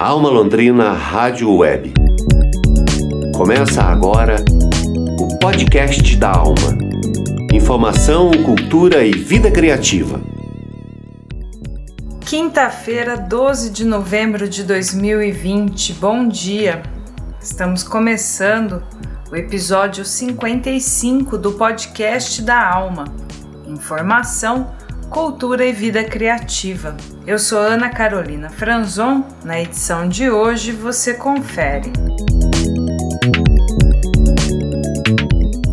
Alma Londrina Rádio Web. Começa agora o podcast da Alma. Informação, cultura e vida criativa. Quinta-feira, 12 de novembro de 2020. Bom dia. Estamos começando o episódio 55 do podcast da Alma. Informação, cultura e vida criativa. Eu sou Ana Carolina Franzon. Na edição de hoje você confere.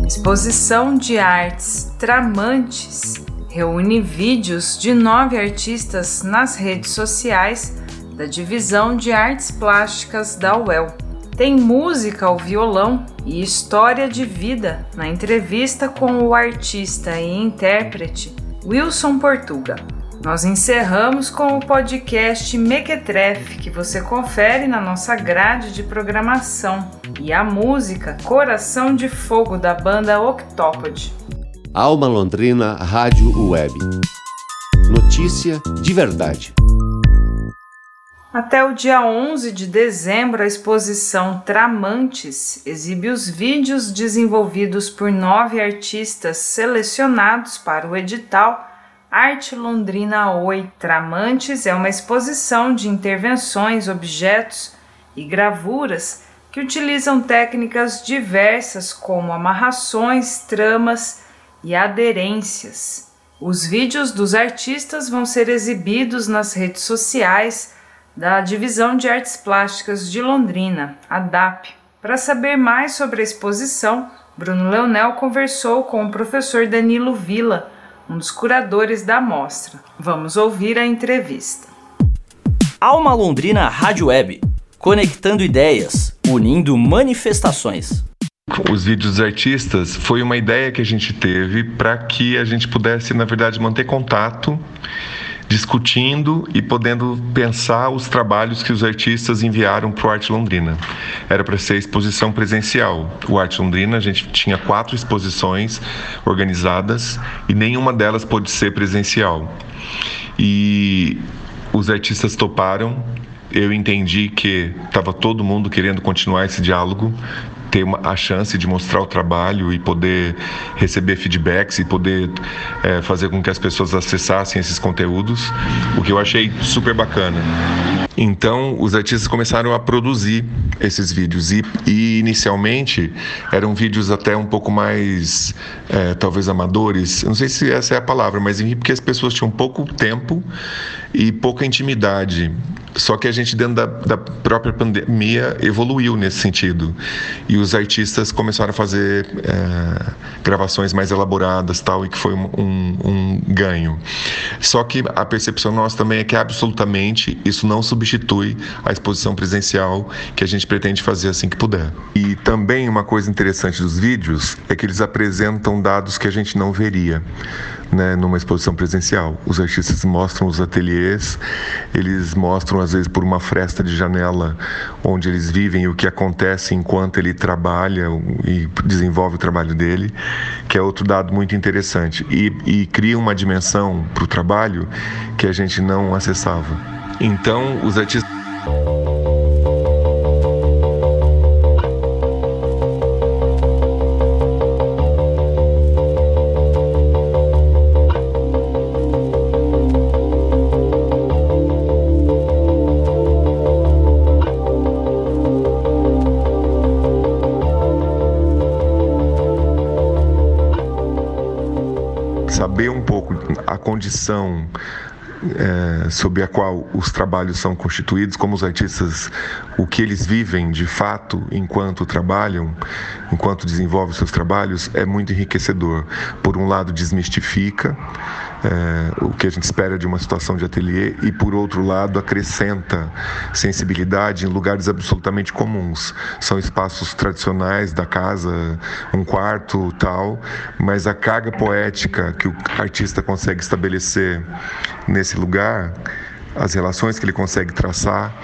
Exposição de artes Tramantes reúne vídeos de nove artistas nas redes sociais da divisão de artes plásticas da UEL. Tem música ao violão e história de vida na entrevista com o artista e intérprete Wilson Portuga. Nós encerramos com o podcast Mequetrefe, que você confere na nossa grade de programação, e a música Coração de Fogo da banda Octopod. Alma Londrina Rádio Web. Notícia de verdade. Até o dia 11 de dezembro, a exposição Tramantes exibe os vídeos desenvolvidos por nove artistas selecionados para o edital Arte Londrina Oi. Tramantes é uma exposição de intervenções, objetos e gravuras que utilizam técnicas diversas como amarrações, tramas e aderências. Os vídeos dos artistas vão ser exibidos nas redes sociais da Divisão de Artes Plásticas de Londrina, a DAP. Para saber mais sobre a exposição, Bruno Leonel conversou com o professor Danilo Vila, um dos curadores da mostra. Vamos ouvir a entrevista. Alma Londrina Rádio Web, conectando ideias, unindo manifestações. Os vídeos dos artistas foi uma ideia que a gente teve para que a gente pudesse, na verdade, manter contato discutindo e podendo pensar os trabalhos que os artistas enviaram para o Arte Londrina. Era para ser exposição presencial. O Arte Londrina, a gente tinha quatro exposições organizadas e nenhuma delas pôde ser presencial. E os artistas toparam. Eu entendi que estava todo mundo querendo continuar esse diálogo, ter uma, a chance de mostrar o trabalho e poder receber feedbacks e poder é, fazer com que as pessoas acessassem esses conteúdos, o que eu achei super bacana. Então, os artistas começaram a produzir esses vídeos e, e inicialmente eram vídeos até um pouco mais, é, talvez amadores. Eu não sei se essa é a palavra, mas porque as pessoas tinham pouco tempo e pouca intimidade só que a gente, dentro da, da, própria pandemia, evoluiu nesse sentido. E os artistas começaram a fazer é, gravações mais elaboradas, tal, e que foi um, um, um, ganho. Só que a percepção nossa também é que, absolutamente, isso não substitui a exposição presencial que a gente pretende fazer assim que puder. E também uma coisa interessante dos vídeos é que eles apresentam dados que a gente não veria né, numa exposição presencial. Os artistas mostram os ateliês, eles mostram às vezes por uma fresta de janela onde eles vivem o que acontece enquanto ele trabalha e desenvolve o trabalho dele, que é outro dado muito interessante e, e cria uma dimensão para o trabalho que a gente não acessava. Então, os artistas condição é, sob a qual os trabalhos são constituídos, como os artistas, o que eles vivem de fato enquanto trabalham, enquanto desenvolvem seus trabalhos, é muito enriquecedor. Por um lado, desmistifica é, o que a gente espera de uma situação de ateliê e, por outro lado, acrescenta sensibilidade em lugares absolutamente comuns. São espaços tradicionais da casa, um quarto, tal, mas a carga poética que o artista consegue estabelecer nesse lugar, as relações que ele consegue traçar,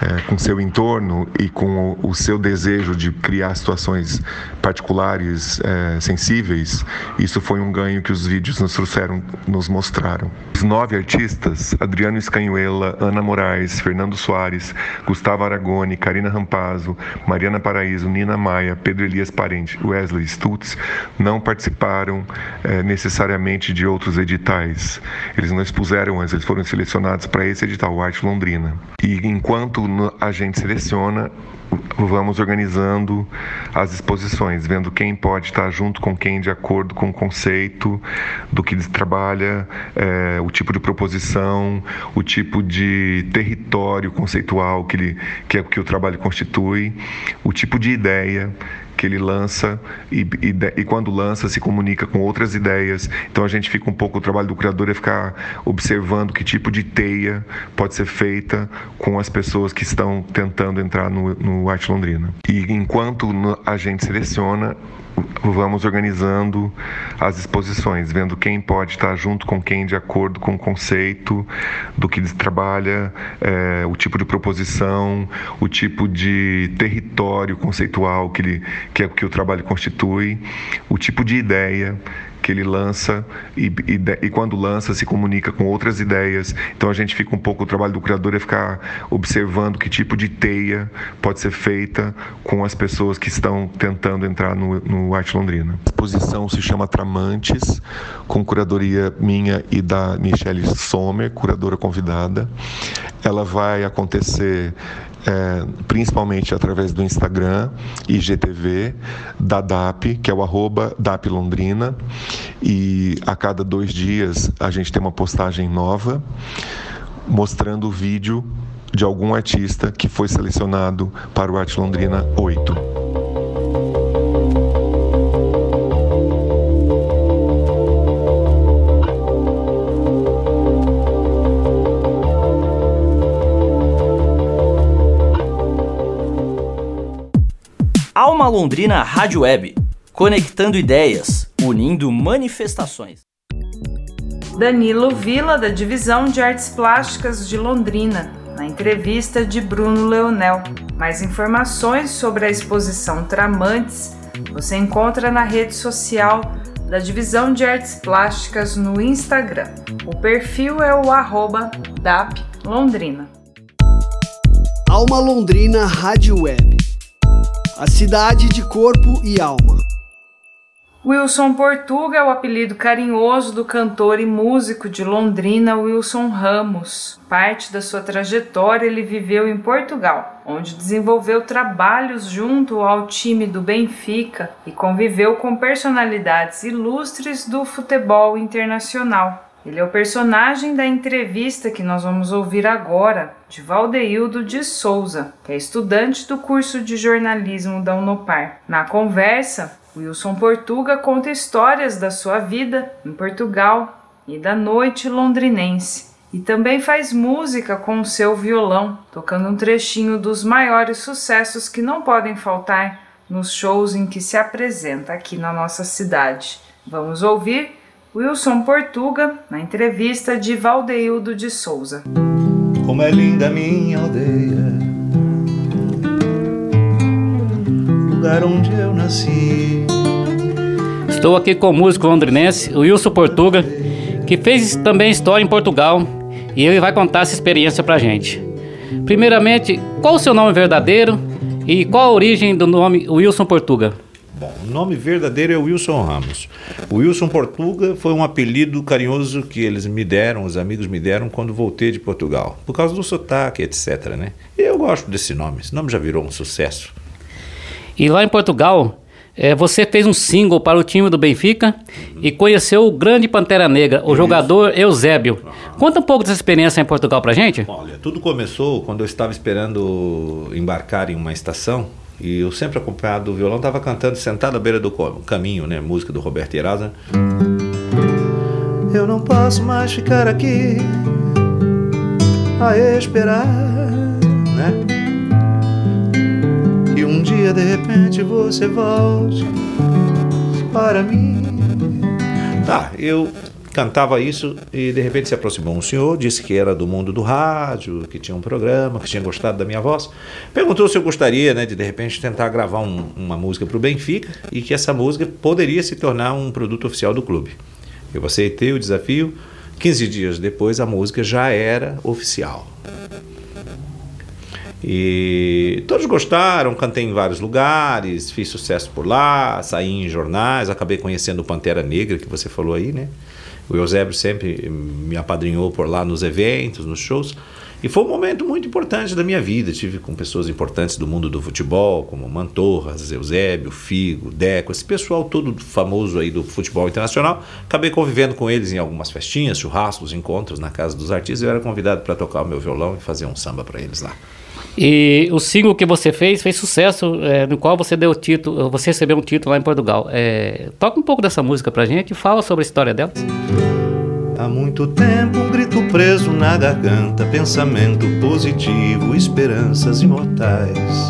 é, com seu entorno e com o, o, seu desejo de criar situações particulares é, sensíveis, isso foi um ganho que os vídeos nos trouxeram, nos mostraram. Os nove artistas, Adriano Escanhuela, Ana Moraes, Fernando Soares, Gustavo Aragoni, Karina Rampazzo, Mariana Paraíso, Nina Maia, Pedro Elias Parente, Wesley Stutz, não participaram é, necessariamente de outros editais. Eles não expuseram, eles foram selecionados para esse edital, Arte Londrina. E enquanto a gente seleciona, vamos organizando as exposições, vendo quem pode estar junto com quem de acordo com o conceito do que trabalha, é, o tipo de proposição, o tipo de território conceitual que, ele, que, é, que o trabalho constitui, o tipo de ideia que ele lança e, e, e, quando lança se comunica com outras ideias. Então a gente fica um pouco, o trabalho do criador é ficar observando que tipo de teia pode ser feita com as pessoas que estão tentando entrar no, no Arte Londrina. E enquanto a gente seleciona, vamos organizando as exposições, vendo quem pode estar junto com quem de acordo com o conceito do que trabalha, é, o tipo de proposição, o tipo de território conceitual que, ele, que, é, que o trabalho constitui, o tipo de ideia que ele lança e, e, e, quando lança se comunica com outras ideias. Então a gente fica um pouco, o trabalho do criador é ficar observando que tipo de teia pode ser feita com as pessoas que estão tentando entrar no, no Arte Londrina. A exposição se chama Tramantes, com curadoria minha e da Michelle Sommer, curadora convidada. Ela vai acontecer é, principalmente através do Instagram, IGTV, da DAP, que é o arroba DAP Londrina, e a cada dois dias a gente tem uma postagem nova mostrando o vídeo de algum artista que foi selecionado para o Arte Londrina 8. Alma Londrina Rádio Web, conectando ideias, unindo manifestações. Danilo Vila, da Divisão de Artes Plásticas de Londrina, na entrevista de Bruno Leonel. Mais informações sobre a exposição Tramantes você encontra na rede social da Divisão de Artes Plásticas no Instagram. O perfil é o arroba DAP Londrina. Alma Londrina Rádio Web a cidade de corpo e alma. Wilson Portuga é o apelido carinhoso do cantor e músico de Londrina Wilson Ramos. Parte da sua trajetória ele viveu em Portugal, onde desenvolveu trabalhos junto ao time do Benfica e conviveu com personalidades ilustres do futebol internacional. Ele é o personagem da entrevista que nós vamos ouvir agora, de Valdeildo de Souza, que é estudante do curso de jornalismo da Unopar. Na conversa, Wilson Portuga conta histórias da sua vida em Portugal e da noite londrinense. E também faz música com o seu violão, tocando um trechinho dos maiores sucessos que não podem faltar nos shows em que se apresenta aqui na nossa cidade. Vamos ouvir Wilson Portuga, na entrevista de Valdeildo de Souza. Como é linda minha aldeia, lugar onde eu nasci. Estou aqui com o músico londrinense Wilson Portuga, que fez também história em Portugal e ele vai contar essa experiência pra gente. Primeiramente, qual o seu nome verdadeiro e qual a origem do nome Wilson Portuga? Bom, o nome verdadeiro é Wilson Ramos. O Wilson Portuga foi um apelido carinhoso que eles me deram, os amigos me deram quando voltei de Portugal, por causa do sotaque, etc. Né? E eu gosto desse nome, esse nome já virou um sucesso. E lá em Portugal, é, você fez um single para o time do Benfica uhum. e conheceu o grande Pantera Negra, o Isso. jogador Eusébio. Uhum. Conta um pouco dessa experiência em Portugal pra gente. Olha, tudo começou quando eu estava esperando embarcar em uma estação e eu sempre acompanhado do violão, estava cantando sentado à beira do caminho, né? Música do Roberto Iraza. Eu não posso mais ficar aqui a esperar, né? E um dia de repente você volte para mim. Tá, eu cantava isso e de repente se aproximou um senhor, disse que era do mundo do rádio, que tinha um programa, que tinha gostado da minha voz. Perguntou se eu gostaria né, de de repente tentar gravar um, uma música para o Benfica e que essa música poderia se tornar um produto oficial do clube. Eu aceitei o desafio. 15 dias depois a música já era oficial. E todos gostaram, cantei em vários lugares, fiz sucesso por lá, saí em jornais, acabei conhecendo o Pantera Negra, que você falou aí, né? O Eusébio sempre me apadrinhou por lá nos eventos, nos shows. E foi um momento muito importante da minha vida. Tive com pessoas importantes do mundo do futebol, como Mantorras, Eusébio, Figo, Deco, esse pessoal todo famoso aí do futebol internacional. Acabei convivendo com eles em algumas festinhas, churrascos, encontros na casa dos artistas. Eu era convidado para tocar o meu violão e fazer um samba para eles lá. E o single que você fez fez sucesso, é, no qual você deu título, você recebeu um título lá em Portugal. É, toca um pouco dessa música pra gente e fala sobre a história delas. Há muito tempo um grito preso na garganta, pensamento positivo, esperanças imortais.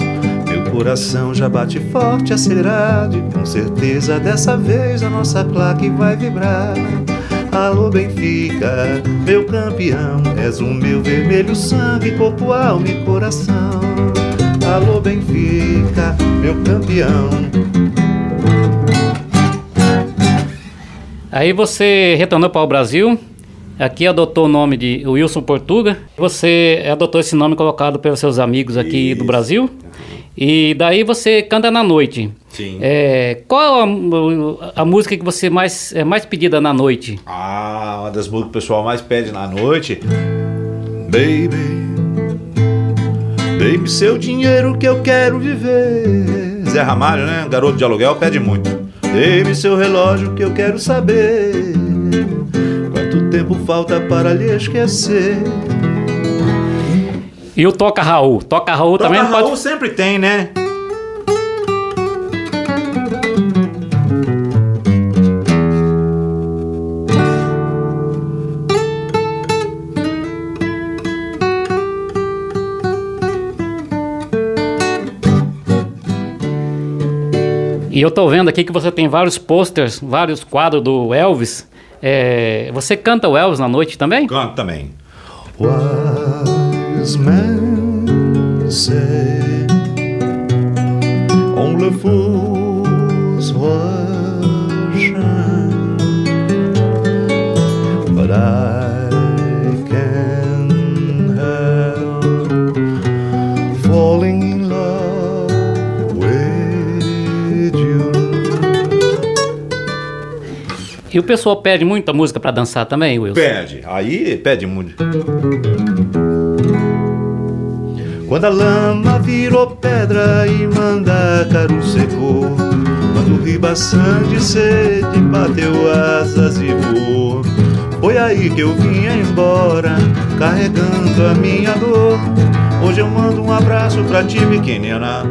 Meu coração já bate forte, acelerado, e com certeza dessa vez a nossa claque vai vibrar. Alô Benfica, meu campeão, és o meu vermelho sangue, corpo, alma e coração. Alô Benfica, meu campeão. Aí você retornou para o Brasil, aqui adotou o nome de Wilson Portuga. Você adotou esse nome colocado pelos seus amigos aqui Isso. do Brasil. E daí você canta na noite. Sim. É, qual a, a, música que você mais é mais pedida na noite? Ah, uma das músicas que o pessoal mais pede na noite. Baby, dê-me seu dinheiro que eu quero viver. Zé Ramalho, né? Garoto de aluguel pede muito. Dê-me seu relógio que eu quero saber. Quanto tempo falta para lhe esquecer? E o Toca Raul? Toca Raul Toca também Raul pode... sempre tem, né? E eu tô vendo aqui que você tem vários posters, vários quadros do Elvis. É, você canta o Elvis na noite também? Canto também. Wise men say only fools rush but I can help falling in love with you. E o pessoal pede muita música para dançar também, Wilson? Pede, aí pede muito. Quando a lama virou pedra e mandacaru secou, quando o ribaçã de sede bateu asas e voou, foi aí que eu vinha embora, carregando a minha dor. Hoje eu mando um abraço pra ti, pequenina.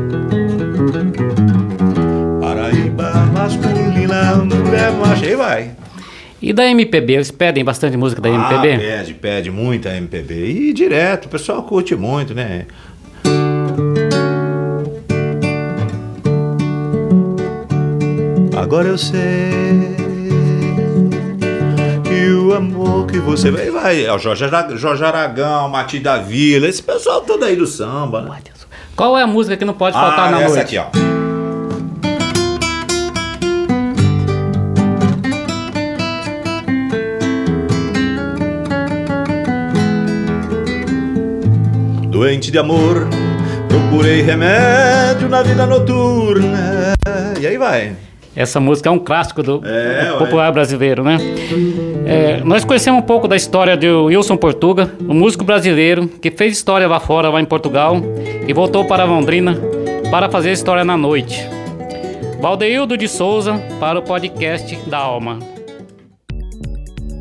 Paraíba masculina, mulher macha, e vai. E da MPB, eles pedem bastante música da Ah, MPB? pede, pede muita MPB. E direto, o pessoal curte muito, né? Agora eu sei que o amor que você vai. Vai, é o Jorge, Jorge Aragão, Mati da Vila, esse pessoal todo aí do samba, né? Qual é a música que não pode faltar ah, na essa noite? aqui, ó. Doente de amor, procurei remédio na vida noturna. E aí vai. Essa música é um clássico do, É, ué. popular brasileiro, né? É, nós conhecemos um pouco da história de Wilson Portuga, um músico brasileiro que fez história lá fora, lá em Portugal, e voltou para Londrina para fazer história na noite. Valdeildo de Souza para o podcast da Alma.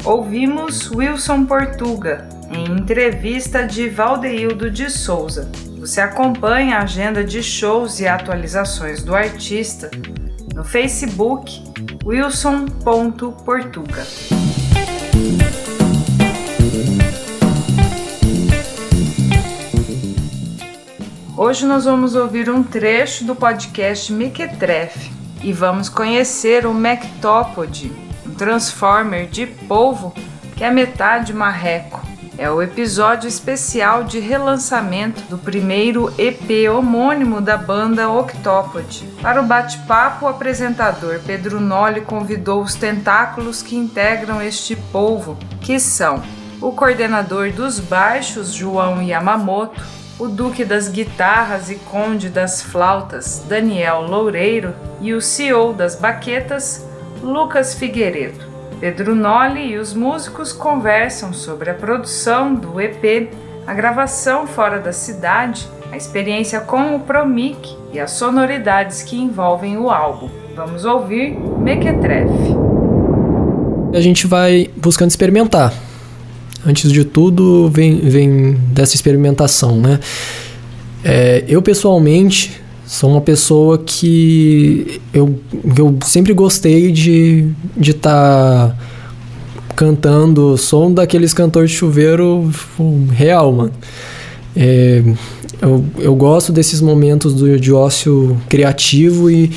Ouvimos Wilson Portuga em entrevista de Valdeildo de Souza. Você acompanha a agenda de shows e atualizações do artista no Facebook wilson.portuga. Hoje nós vamos ouvir um trecho do podcast Mequetrefe e vamos conhecer o Mectópode, um transformer de polvo que é metade marreco. É o episódio especial de relançamento do primeiro EP homônimo da banda Octopod. Para o bate-papo, o apresentador Pedro Nolli convidou os tentáculos que integram este polvo, que são o coordenador dos baixos, João Yamamoto, o duque das guitarras e conde das flautas, Daniel Loureiro, e o CEO das baquetas, Lucas Figueiredo. Pedro Nolli e os músicos conversam sobre a produção do EP, a gravação fora da cidade, a experiência com o Promic e as sonoridades que envolvem o álbum. Vamos ouvir Mequetrefe. A gente vai buscando experimentar. Antes de tudo, vem, vem dessa experimentação, né? É, eu pessoalmente sou uma pessoa que eu, eu sempre gostei de estar tá cantando, sou um daqueles cantores de chuveiro real, mano. É, eu, eu gosto desses momentos do, de ócio criativo e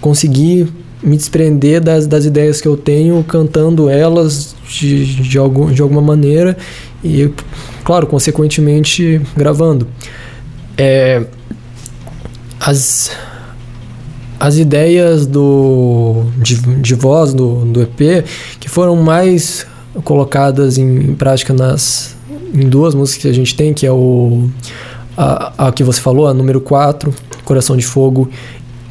conseguir me desprender das, das ideias que eu tenho cantando elas de, de, algum, de alguma maneira e, claro, consequentemente gravando. É, as, as ideias do, de, de voz do, do EP que foram mais colocadas em, em prática nas em duas músicas que a gente tem, que é o a, a que você falou, a número 4, Coração de Fogo,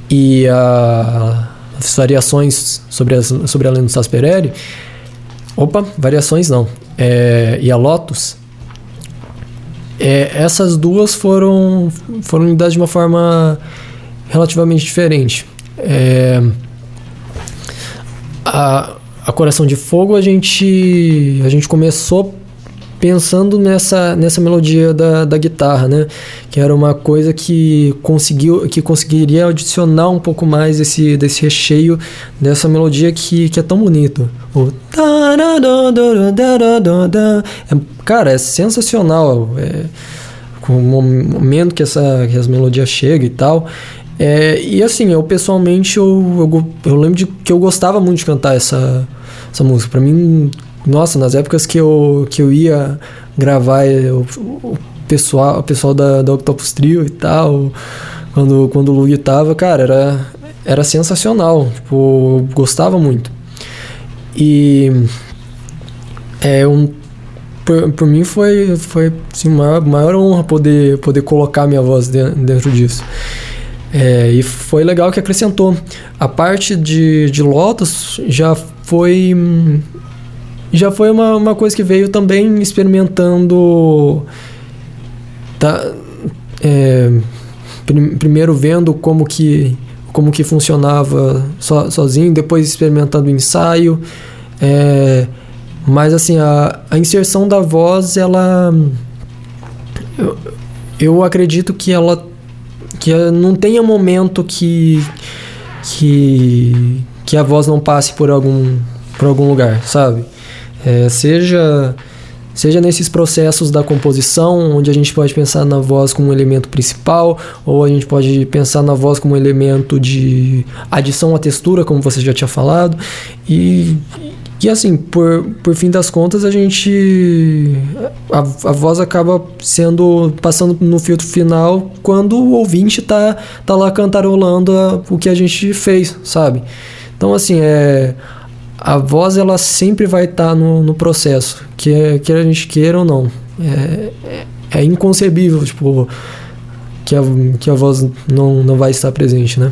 e a, as variações sobre, as, sobre a lenda do Sasperelli. Opa, variações não. É, e a Lotus, é, essas duas foram, foram lidadas de uma forma relativamente diferente. É, a, a Coração de Fogo a gente, a gente começou pensando nessa, nessa melodia da, da guitarra, né? Que era uma coisa que conseguiu que conseguiria adicionar um pouco mais esse, desse recheio dessa melodia que, que é tão bonito. O é, cara, é sensacional. É, com o momento que essa que as melodias chegam e tal. É, e assim, eu pessoalmente eu, eu, eu, lembro de que eu gostava muito de cantar essa, essa música. Para mim, nossa, nas épocas que eu, que eu ia gravar eu, o pessoal, o pessoal da, da Octopus Trio e tal, quando, quando o Luigi tava, cara, era, era sensacional. Tipo, gostava muito. E é um por, por mim foi foi assim, maior, maior honra poder poder colocar minha voz dentro, dentro disso. É, e foi legal que acrescentou. A parte de, de Lotus já foi já foi uma, uma coisa que veio também experimentando. Tá, é, prim, primeiro vendo como que, como que funcionava so, sozinho, depois experimentando o ensaio. É, mas assim, a, a inserção da voz, ela. Eu, eu acredito que ela. que não tenha momento que. que. que a voz não passe por algum, por algum lugar, sabe? É, seja seja nesses processos da composição, onde a gente pode pensar na voz como um elemento principal, ou a gente pode pensar na voz como um elemento de adição à textura, como você já tinha falado, e, e assim, por, por fim das contas, a gente. A, a voz acaba sendo. passando no filtro final quando o ouvinte tá, tá lá cantarolando a, o que a gente fez, sabe? Então, assim, é a voz ela sempre vai estar tá no, no processo, quer, quer a gente queira ou não. É, é, é, inconcebível, tipo, que a, que a voz não, não vai estar presente, né?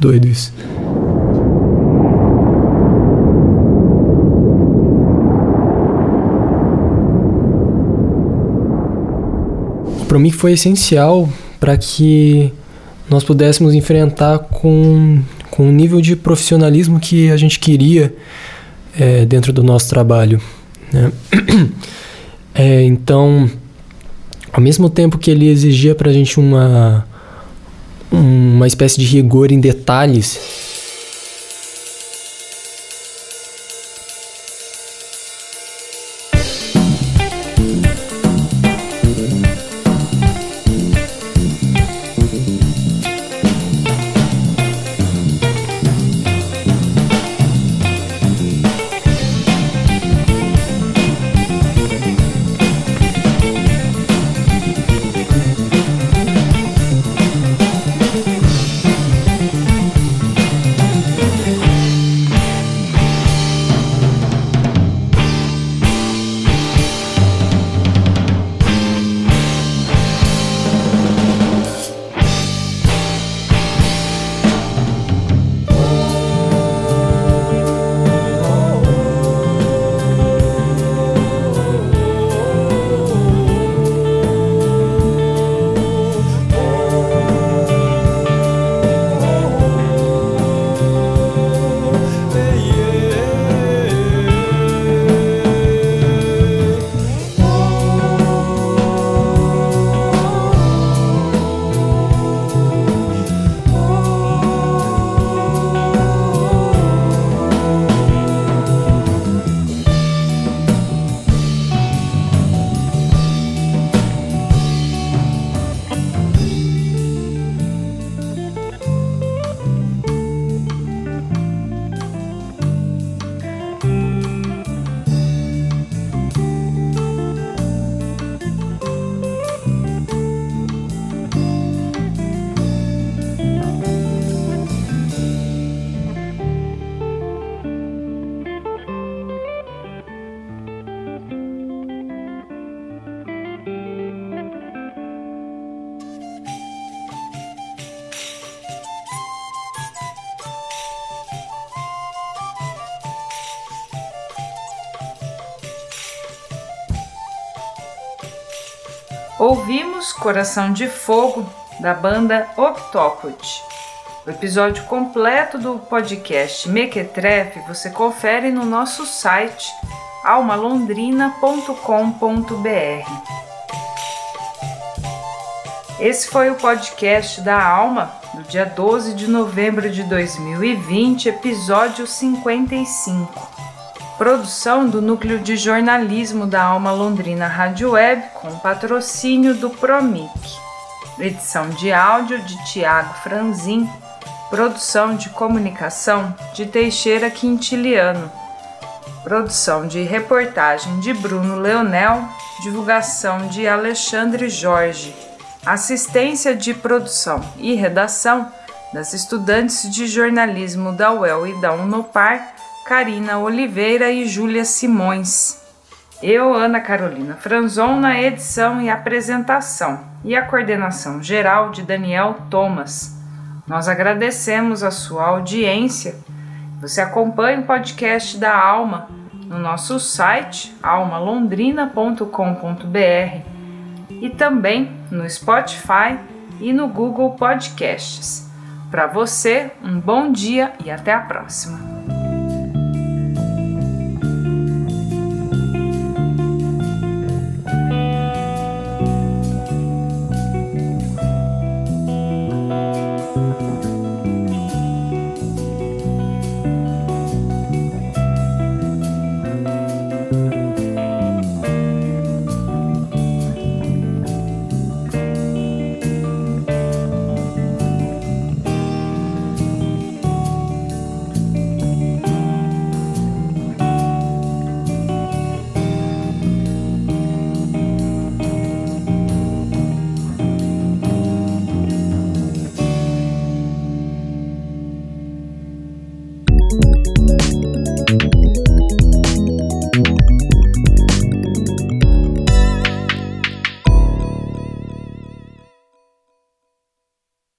Doido isso. Para mim foi essencial para que nós pudéssemos enfrentar com com o nível de profissionalismo que a gente queria é, dentro do nosso trabalho. Né? É, então, ao mesmo tempo que ele exigia para a gente uma, uma espécie de rigor em detalhes, Coração de Fogo, da banda Octopus. O episódio completo do podcast Mequetrefe você confere no nosso site almalondrina.com.br. Esse foi o podcast da Alma, do dia 12 de novembro de 2020, episódio 55. Produção do Núcleo de Jornalismo da Alma Londrina Rádio Web, com patrocínio do Promic. Edição de áudio de Tiago Franzin. Produção de comunicação de Teixeira Quintiliano. Produção de reportagem de Bruno Leonel. Divulgação de Alexandre Jorge. Assistência de produção e redação das estudantes de jornalismo da UEL e da Unopar Karina Oliveira e Júlia Simões. Eu, Ana Carolina Franzon, na edição e apresentação, e a coordenação geral de Daniel Thomas. Nós agradecemos a sua audiência. Você acompanha o podcast da Alma no nosso site almalondrina.com.br e também no Spotify e no Google Podcasts. Para você, um bom dia e até a próxima.